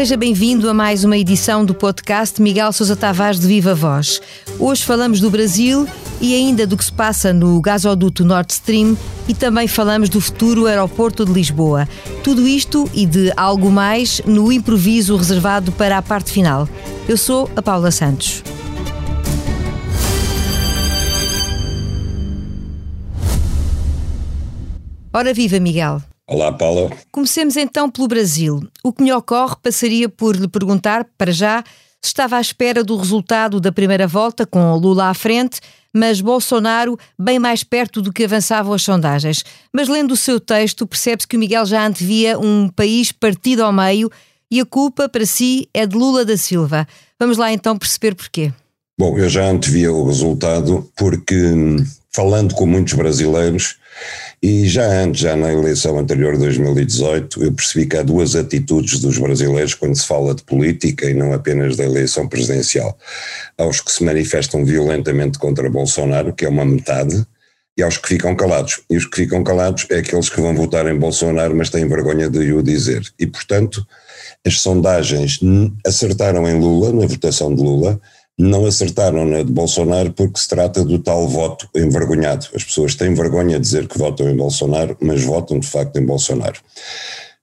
Seja bem-vindo a mais uma edição do podcast Miguel Sousa Tavares de Viva Voz. Hoje falamos do Brasil e ainda do que se passa no gasoduto Nord Stream e também falamos do futuro aeroporto de Lisboa. Tudo isto e de algo mais no improviso reservado para a parte final. Eu sou a Paula Santos. Ora viva, Miguel. Olá, Paula. Comecemos então pelo Brasil. O que me ocorre passaria por lhe perguntar, para já, se estava à espera do resultado da primeira volta, com Lula à frente, mas Bolsonaro bem mais perto do que avançavam as sondagens. Mas lendo o seu texto, percebe-se que o Miguel já antevia um país partido ao meio e a culpa, para si, é de Lula da Silva. Vamos lá então perceber porquê. Bom, eu já antevia o resultado porque, hum, falando com muitos brasileiros, e já antes, já na eleição anterior de 2018, eu percebi que há duas atitudes dos brasileiros quando se fala de política e não apenas da eleição presidencial. Aos que se manifestam violentamente contra Bolsonaro, que é uma metade, e aos que ficam calados. E os que ficam calados é aqueles que vão votar em Bolsonaro, mas têm vergonha de o dizer. E, portanto, as sondagens acertaram em Lula, na votação de Lula, não acertaram na de Bolsonaro porque se trata do tal voto envergonhado. As pessoas têm vergonha de dizer que votam em Bolsonaro, mas votam de facto em Bolsonaro.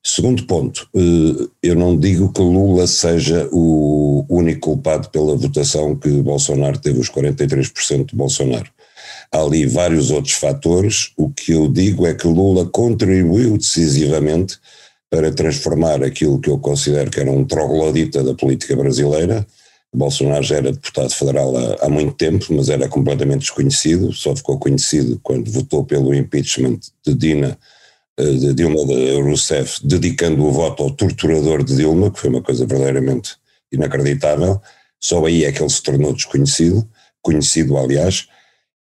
Segundo ponto, eh, eu não digo que Lula seja o único culpado pela votação que Bolsonaro teve os 43% de Bolsonaro. Há ali vários outros fatores. O que eu digo é que Lula contribuiu decisivamente para transformar aquilo que eu considero que era um troglodita da política brasileira Bolsonaro já era deputado federal há, há, muito tempo, mas era completamente desconhecido, só ficou conhecido quando votou pelo impeachment de Dina, eh, de Dilma Rousseff, dedicando o voto ao torturador de Dilma, que foi uma coisa verdadeiramente inacreditável. Só aí é que ele se tornou desconhecido, conhecido aliás,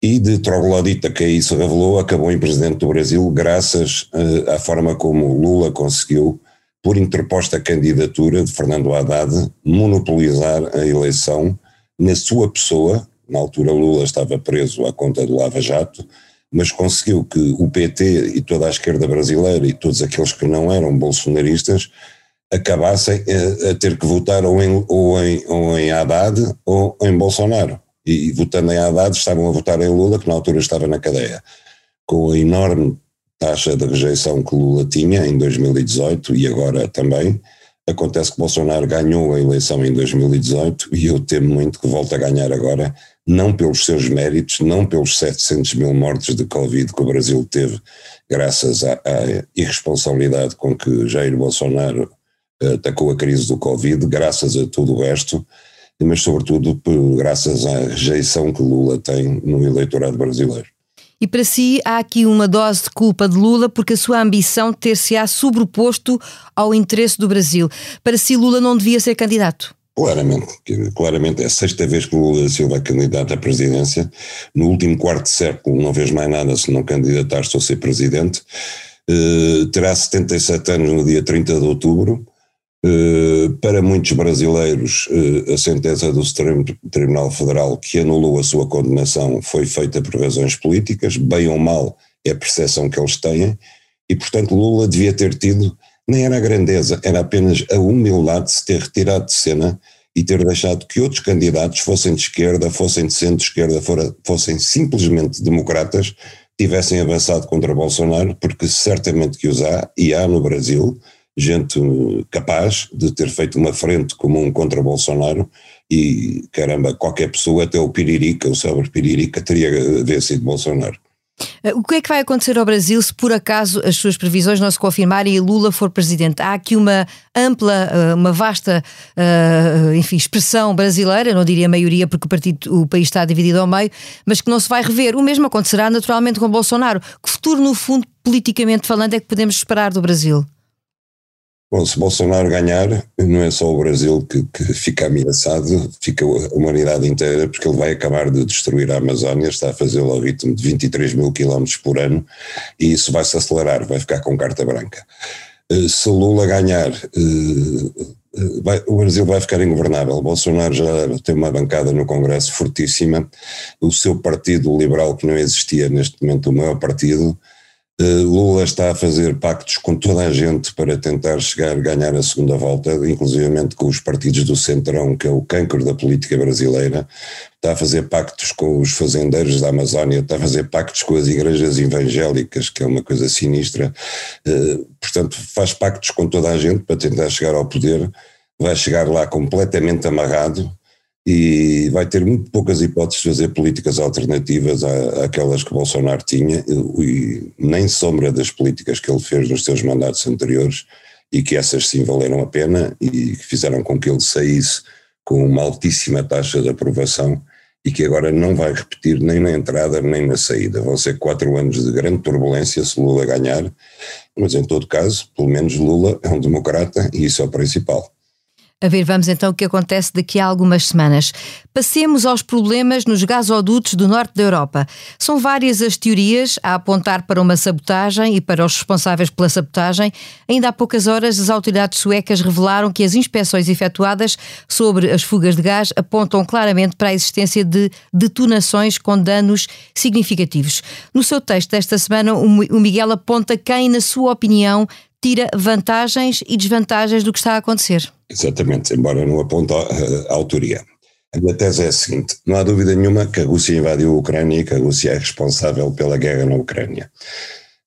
e de troglodita que aí se revelou, acabou em presidente do Brasil, graças uh, à forma como Lula conseguiu por interposta candidatura de Fernando Haddad, monopolizar a eleição na sua pessoa. Na altura, Lula estava preso à conta do Lava Jato, mas conseguiu que o PT e toda a esquerda brasileira e todos aqueles que não eram bolsonaristas acabassem a, a ter que votar ou em, ou, em, ou em Haddad ou em Bolsonaro. E, e votando em Haddad estavam a votar em Lula, que na altura estava na cadeia. Com a enorme taxa de rejeição que Lula tinha em 2018 e agora também. Acontece que Bolsonaro ganhou a eleição em 2018 e eu temo muito que volte a ganhar agora, não pelos seus méritos, não pelos 700 mil mortes de Covid que o Brasil teve, graças à, à irresponsabilidade com que Jair Bolsonaro eh, atacou a crise do Covid, graças a tudo o resto, mas sobretudo graças à rejeição que Lula tem no eleitorado brasileiro. E para si há aqui uma dose de culpa de Lula porque a sua ambição ter-se-á sobreposto ao interesse do Brasil. Para si, Lula não devia ser candidato? Claramente, claramente é a sexta vez que Lula Silva é candidato à presidência. No último quarto século não fez mais nada se não candidatar-se a ser presidente. Uh, terá 77 anos no dia 30 de outubro. Eh, para muitos brasileiros, eh, a sentença do Supremo Tribunal Federal que anulou a sua condenação foi feita por razões políticas, bem ou mal é a percepção que eles têm, e portanto Lula devia ter tido, nem era a grandeza, era apenas a humildade de se ter retirado de cena e ter deixado que outros candidatos, fossem de esquerda, fossem de centro-esquerda, fossem simplesmente democratas, tivessem avançado contra Bolsonaro, porque certamente que os há, e há no Brasil, gente capaz de ter feito uma frente comum contra Bolsonaro e, caramba, qualquer pessoa, até o Piririca, o sobre Piririca, teria vencido Bolsonaro. Eh, o que é que vai acontecer ao Brasil se por acaso as suas previsões não se confirmarem e Lula for presidente? Há aqui uma ampla, eh, uma vasta, eh, enfim, expressão brasileira, não diria maioria porque o, partido, o país está dividido ao meio, mas que não se vai rever. O mesmo acontecerá naturalmente com Bolsonaro. Que futuro, no fundo, politicamente falando, é que podemos esperar do Brasil? Bom, se Bolsonaro ganhar, não é só o Brasil que, que, fica ameaçado, fica a humanidade inteira, porque ele vai acabar de destruir a Amazónia, está a fazê-lo ao ritmo de 23 mil quilómetros por ano, e isso vai se acelerar, vai ficar com carta branca. eh, se Lula ganhar, eh, vai, o Brasil vai ficar ingovernável. Bolsonaro já tem uma bancada no Congresso fortíssima. O seu partido liberal, que não existia neste momento, o maior partido, eh, Lula está a fazer pactos com toda a gente para tentar chegar, ganhar a segunda volta, inclusivamente com os partidos do Centrão, que é o cancro da política brasileira, está a fazer pactos com os fazendeiros da Amazónia, está a fazer pactos com as igrejas evangélicas, que é uma coisa sinistra, eh, portanto faz pactos com toda a gente para tentar chegar ao poder, vai chegar lá completamente amarrado, e vai ter muito poucas hipóteses de fazer políticas alternativas à, àquelas que Bolsonaro tinha, e nem sombra das políticas que ele fez nos seus mandatos anteriores, e que essas sim valeram a pena e que fizeram com que ele saísse com uma altíssima taxa de aprovação e que agora não vai repetir nem na entrada nem na saída. Vão ser quatro anos de grande turbulência se Lula ganhar, mas em todo caso, pelo menos Lula é um democrata e isso é o principal. A ver, vamos então o que acontece daqui a algumas semanas. Passemos aos problemas nos gasodutos do norte da Europa. São várias as teorias a apontar para uma sabotagem e para os responsáveis pela sabotagem. Ainda há poucas horas, as autoridades suecas revelaram que as inspeções efetuadas sobre as fugas de gás apontam claramente para a existência de detonações com danos significativos. No seu texto desta semana, o Miguel aponta quem, na sua opinião, tira vantagens e desvantagens do que está a acontecer. Exatamente, embora não aponte a, a autoria. A minha tese é a seguinte: não há dúvida nenhuma que a Rússia invadiu a Ucrânia e que a Rússia é responsável pela guerra na Ucrânia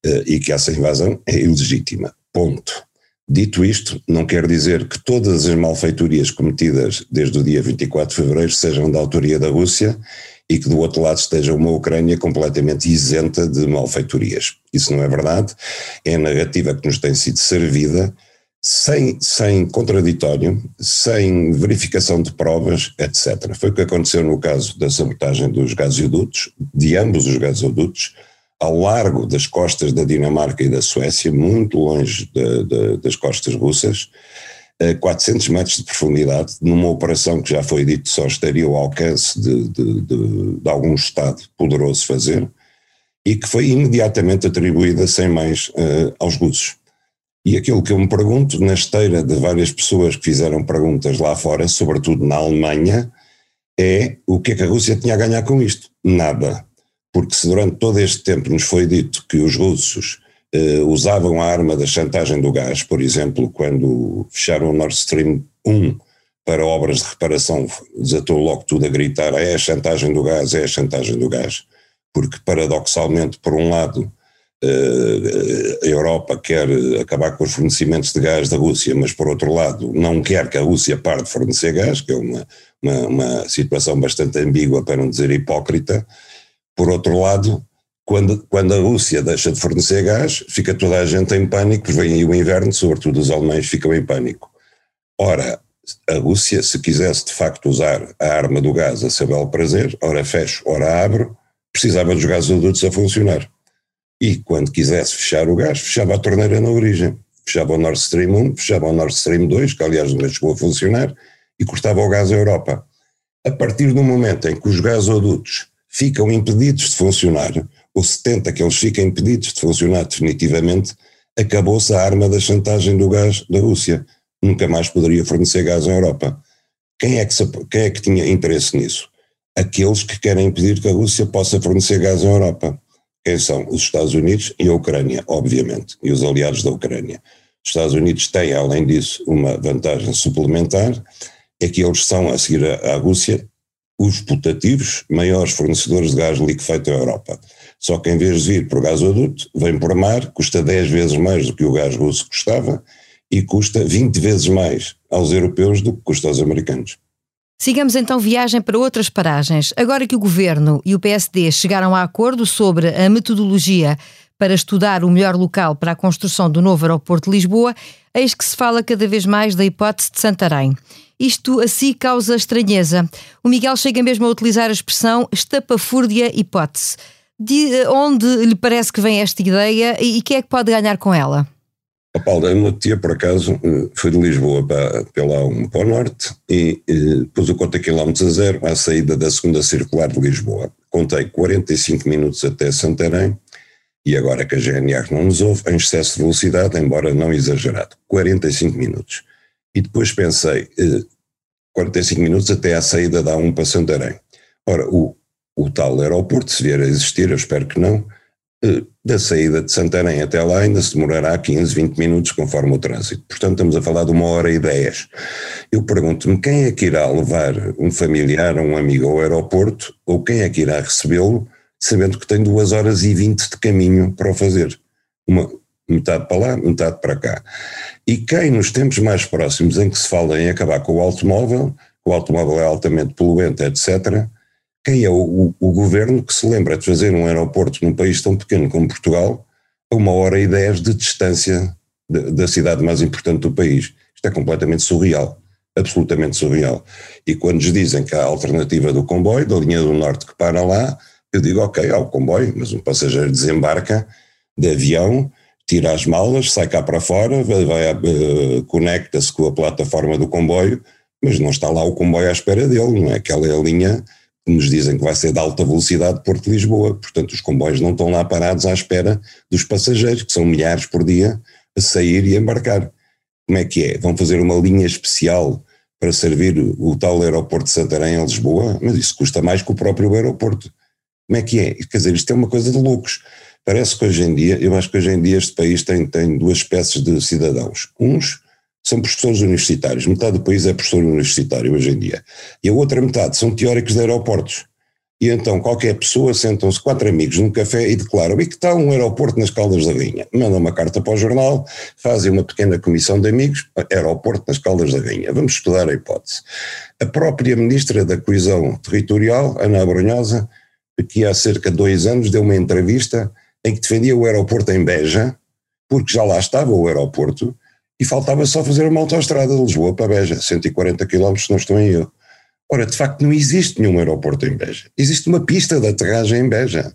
eh, e que essa invasão é ilegítima. Ponto. Dito isto, não quer dizer que todas as malfeitorias cometidas desde o dia 24 de fevereiro sejam da autoria da Rússia e que do outro lado esteja uma Ucrânia completamente isenta de malfeitorias. Isso não é verdade. É a narrativa que nos tem sido servida sem, sem contraditório, sem verificação de provas, etc. Foi o que aconteceu no caso da sabotagem dos gasodutos, de ambos os gasodutos, ao largo das costas da Dinamarca e da Suécia, muito longe de, de, das costas russas, a 400 metros de profundidade, numa operação que já foi dito só estaria ao alcance de, de, de, de algum Estado poderoso fazer, e que foi imediatamente atribuída sem mais uh, aos russos. E aquilo que eu me pergunto, na esteira de várias pessoas que fizeram perguntas lá fora, sobretudo na Alemanha, é o que é que a Rússia tinha a ganhar com isto? Nada. Porque se durante todo este tempo nos foi dito que os russos eh, usavam a arma da chantagem do gás, por exemplo, quando fecharam o Nord Stream 1 para obras de reparação, desatou logo tudo a gritar: é a chantagem do gás, é a chantagem do gás. Porque, paradoxalmente, por um lado, a Europa quer acabar com os fornecimentos de gás da Rússia, mas por outro lado não quer que a Rússia pare de fornecer gás, que é uma, uma, uma situação bastante ambígua, para não dizer hipócrita. Por outro lado, quando, quando a Rússia deixa de fornecer gás, fica toda a gente em pânico, pois vem aí o inverno, sobretudo os alemães ficam em pânico. Ora, a Rússia, se quisesse de facto usar a arma do gás a seu belo prazer, ora fecho, ora abro, precisava dos gasodutos a funcionar e quando quisesse fechar o gás, fechava a torneira na origem. Fechava o Nord Stream 1, fechava o Nord Stream 2, que aliás não chegou a funcionar, e cortava o gás à Europa. A partir do momento em que os gasodutos ficam impedidos de funcionar, ou se tenta que eles fiquem impedidos de funcionar definitivamente, acabou-se a arma da chantagem do gás da Rússia. Nunca mais poderia fornecer gás à Europa. Quem é que, quem é que tinha interesse nisso? Aqueles que querem impedir que a Rússia possa fornecer gás à Europa quem são os Estados Unidos e a Ucrânia, obviamente, e os aliados da Ucrânia. Os Estados Unidos têm, além disso, uma vantagem suplementar, é que eles são, a seguir à Rússia, os putativos maiores fornecedores de gás liquefeito à Europa. Só que em vez de vir por gasoduto, vem por mar, custa 10 vezes mais do que o gás russo custava e custa 20 vezes mais aos europeus do que custa aos americanos. Sigamos então viagem para outras paragens. Agora que o Governo e o PSD chegaram a acordo sobre a metodologia para estudar o melhor local para a construção do novo aeroporto de Lisboa, eis que se fala cada vez mais da hipótese de Santarém. Isto assim causa estranheza. O Miguel chega mesmo a utilizar a expressão estapafúrdia hipótese. De onde lhe parece que vem esta ideia e quem é que pode ganhar com ela? A Paula, uma tia, por acaso, eh, foi de Lisboa para, pela 1 para o norte e, e pus o conta quilómetros a zero à saída da segunda circular de Lisboa. Contei 45 minutos até Santarém e agora que a GNR não nos ouve, em excesso de velocidade, embora não exagerado. 45 minutos. E depois pensei, 45 minutos até à saída da A1 para Santarém. Ora, o tal aeroporto, se vier a existir, eu espero que não, eh, da saída de Santarém até lá ainda se demorará 15, 20 minutos conforme o trânsito. Portanto, estamos a falar de uma hora e dez. Eu pergunto-me quem é que irá levar um familiar, um amigo ao aeroporto, ou quem é que irá recebê-lo, sabendo que tem duas horas e vinte de caminho para o fazer. Uma, metade para lá, metade para cá. E quem nos tempos mais próximos em que se fala em acabar com o automóvel, o automóvel é altamente poluente, etc., quem é o, o, o, governo que se lembra de fazer um aeroporto num país tão pequeno como Portugal a uma hora e dez de distância de, da cidade mais importante do país? Isto é completamente surreal, absolutamente surreal. E quando nos dizem que há a alternativa do comboio, da linha do norte que para lá, eu digo, ok, há o comboio, mas um passageiro desembarca de avião, tira as malas, sai cá para fora, vai, vai uh, conecta-se com a plataforma do comboio, mas não está lá o comboio à espera dele, não é? Aquela é a linha nos dizem que vai ser de alta velocidade Porto-Lisboa, portanto os comboios não estão lá parados à espera dos passageiros, que são milhares por dia, a sair e embarcar. Como é que é? Vão fazer uma linha especial para servir o tal aeroporto de Santarém em Lisboa, mas isso custa mais que o próprio aeroporto. Como é que é? Quer dizer, isto é uma coisa de loucos. Parece que hoje em dia, eu acho que hoje em dia este país tem, tem duas espécies de cidadãos. Uns são professores universitários, metade do país é professor universitário hoje em dia, e a outra metade são teóricos de aeroportos. E então qualquer pessoa, sentam-se quatro amigos num café e declaram, e que está um aeroporto nas Caldas da Rainha? Mandam uma carta para o jornal, fazem uma pequena comissão de amigos, aeroporto nas Caldas da Rainha, vamos estudar a hipótese. A própria Ministra da Coesão Territorial, Ana Abrunhosa, que há cerca de dois anos deu uma entrevista em que defendia o aeroporto em Beja, porque já lá estava o aeroporto, e faltava só fazer uma autoestrada de Lisboa para Beja, 140 km, se não estou em eu. Ora, de facto, não existe nenhum aeroporto em Beja. Existe uma pista de aterragem em Beja.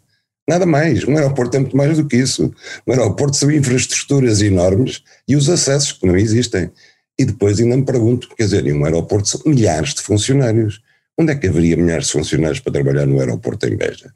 Nada mais. Um aeroporto é muito mais do que isso. Um aeroporto são infraestruturas enormes e os acessos que não existem. E depois ainda me pergunto, quer dizer, em um aeroporto são milhares de funcionários. Onde é que haveria milhares de funcionários para trabalhar no aeroporto em Beja?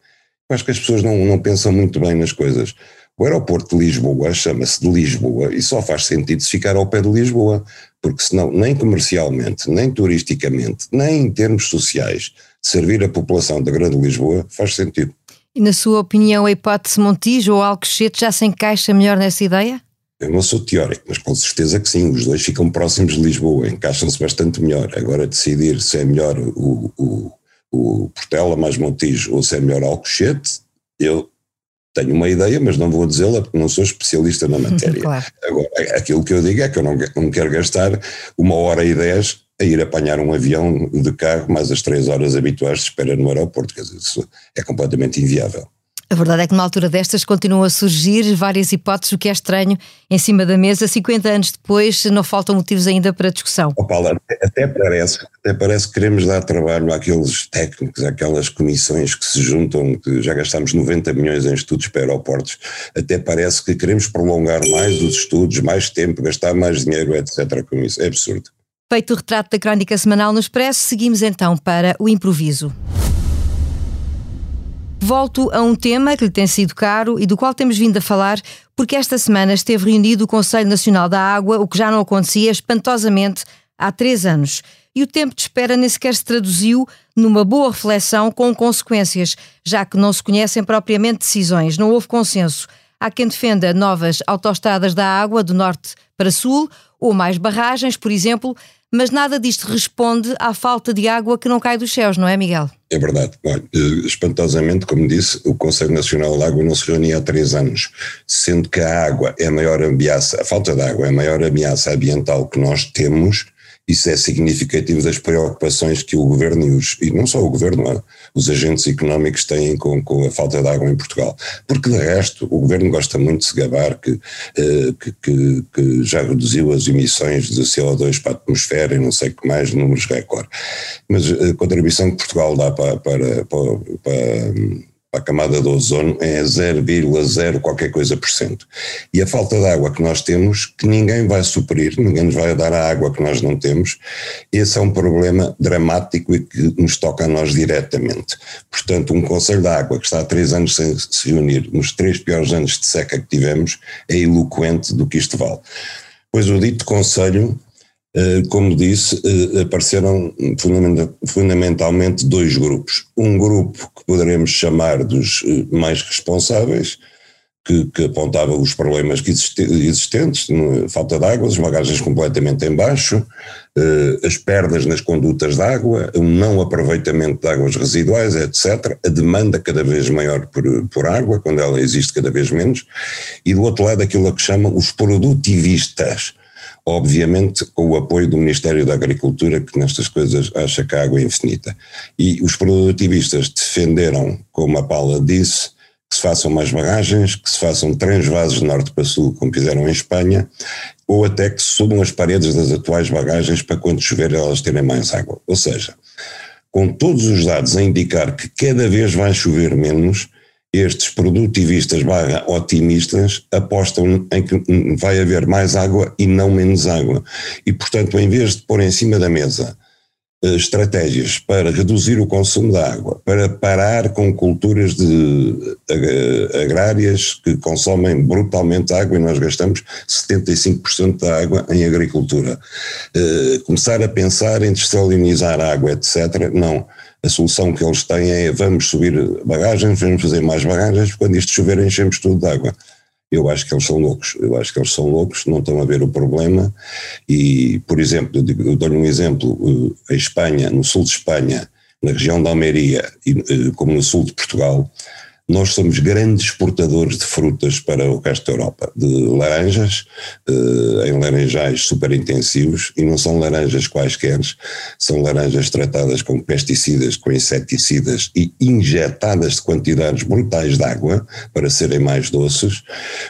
Eu acho que as pessoas não, não pensam muito bem nas coisas. O aeroporto de Lisboa chama-se de Lisboa e só faz sentido se ficar ao pé de Lisboa, porque senão, nem comercialmente, nem turisticamente, nem em termos sociais, servir a população da Grande Lisboa faz sentido. E na sua opinião, a hipótese Montijo ou Alcochete já se encaixa melhor nessa ideia? Eu não sou teórico, mas com certeza que sim, os dois ficam próximos de Lisboa, encaixam-se bastante melhor. Agora decidir se é melhor o, o, o Portela mais Montijo ou se é melhor Alcochete, eu tenho uma ideia, mas não vou dizê-la porque não sou especialista na matéria. claro. Agora, aquilo que eu digo é que eu não, não quero gastar uma hora e dez a ir apanhar um avião de carro mais as três horas habituais de espera no aeroporto. Quer dizer, isso é completamente inviável. A verdade é que numa altura destas continuam a surgir várias hipóteses, o que é estranho, em cima da mesa, 50 anos depois, não faltam motivos ainda para discussão. Oh, Paulo, até, até, parece, até parece que queremos dar trabalho àqueles técnicos, àquelas comissões que se juntam, que já gastamos 90 milhões em estudos para aeroportos, até parece que queremos prolongar mais os estudos, mais tempo, gastar mais dinheiro, etc. com isso. É absurdo. Feito o retrato da crónica semanal no Expresso, seguimos então para o improviso. Volto a um tema que lhe tem sido caro e do qual temos vindo a falar, porque esta semana esteve reunido o Conselho Nacional da Água, o que já não acontecia espantosamente há três anos. E o tempo de espera nem sequer se traduziu numa boa reflexão com consequências, já que não se conhecem propriamente decisões, não houve consenso. Há quem defenda novas autoestradas da água do norte para sul, ou mais barragens, por exemplo, mas nada disto responde à falta de água que não cai dos céus, não é, Miguel? É verdade. Eh, espantosamente, como disse, o Conselho Nacional da Água não se reunia há três anos, sendo que a água é a maior ameaça, a falta de água é a maior ameaça ambiental que nós temos isso é significativo das preocupações que o governo e, os, e não só o governo, os agentes económicos têm com, com, a falta de água em Portugal. Porque de resto, o governo gosta muito de se gabar que, eh, que, que, que, já reduziu as emissões de CO2 para a atmosfera e não sei o que mais, números recorde. Mas a contribuição que Portugal dá para, para, para, para para a camada do ozono é 0,0 qualquer coisa por cento. E a falta de água que nós temos, que ninguém vai suprir, ninguém nos vai dar a água que nós não temos, esse é um problema dramático e que nos toca a nós diretamente. Portanto, um Conselho de Água que está há três anos sem se reunir, nos três piores anos de seca que tivemos, é eloquente do que isto vale. Pois o dito Conselho como disse, eh, apareceram fundamentalmente dois grupos. Um grupo que poderemos chamar dos eh, mais responsáveis, que, que apontava os problemas existentes, falta de água, as bagagens completamente em baixo, as perdas nas condutas de água, o não aproveitamento de águas residuais, etc., a demanda cada vez maior por, por água, quando ela existe cada vez menos, e do outro lado aquilo que chamam os produtivistas, obviamente com o apoio do Ministério da Agricultura, que nestas coisas acha que a água é infinita. E os produtivistas defenderam, como a Paula disse, que se façam mais barragens, que se façam transvasos de norte para sul, como fizeram em Espanha, ou até que se subam as paredes das atuais barragens para quando chover elas terem mais água. Ou seja, com todos os dados a indicar que cada vez vai chover menos, estes produtivistas barra otimistas apostam em que vai haver mais água e não menos água. E, portanto, em vez de pôr em cima da mesa uh, estratégias para reduzir o consumo de água, para parar com culturas de, uh, agrárias que consomem brutalmente água e nós gastamos 75% da água em agricultura, uh, começar a pensar em desalinizar água, etc., não a solução que eles têm é vamos subir bagagens, vamos fazer mais bagagens, quando isto chover enchemos tudo de água. Eu acho que eles são loucos, eu acho que eles são loucos, não estão a ver o problema e, por exemplo, eu dou-lhe um exemplo, eh, a Espanha, no sul de Espanha, na região da Almeria, eh, como no sul de Portugal, nós somos grandes exportadores de frutas para o resto da Europa, de laranjas, eh, em laranjais super intensivos, e não são laranjas quaisquer, são laranjas tratadas com pesticidas, com inseticidas e injetadas de quantidades brutais de água para serem mais doces.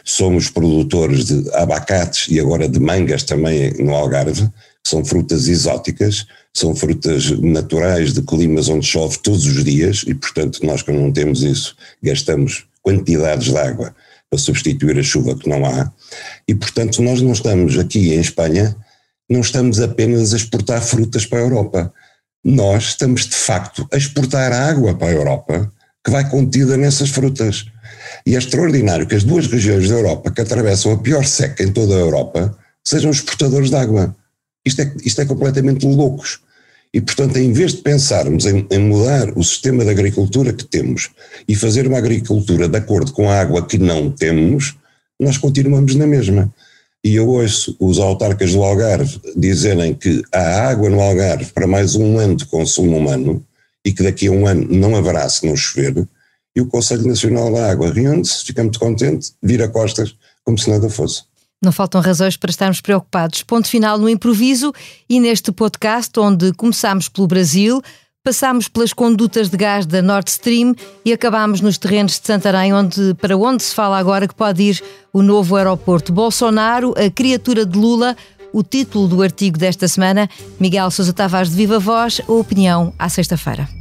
Somos produtores de abacates e agora de mangas também no Algarve, são frutas exóticas, são frutas naturais de climas onde chove todos os dias e, portanto, nós quando não temos isso, gastamos quantidades de água para substituir a chuva que não há. E, portanto, nós não estamos aqui em Espanha, não estamos apenas a exportar frutas para a Europa. Nós estamos, de facto, a exportar água para a Europa que vai contida nessas frutas. E é extraordinário que as duas regiões da Europa que atravessam a pior seca em toda a Europa sejam exportadores de água. Isto é, isto é completamente loucos. E, portanto, em vez de pensarmos em, em, mudar o sistema de agricultura que temos e fazer uma agricultura de acordo com a água que não temos, nós continuamos na mesma. E eu ouço os autarcas do Algarve dizerem que há água no Algarve para mais um ano de consumo humano e que daqui a um ano não haverá se não chover, e o Conselho Nacional da Água reúne-se, fica muito contente, vira costas como se nada fosse. Não faltam razões para estarmos preocupados. Ponto final no improviso e neste podcast, onde começámos pelo Brasil, passámos pelas condutas de gás da Nord Stream e acabámos nos terrenos de Santarém, onde, para onde se fala agora que pode ir o novo aeroporto. Bolsonaro, a criatura de Lula, o título do artigo desta semana. Miguel Sousa Tavares de Viva Voz, a opinião à sexta-feira.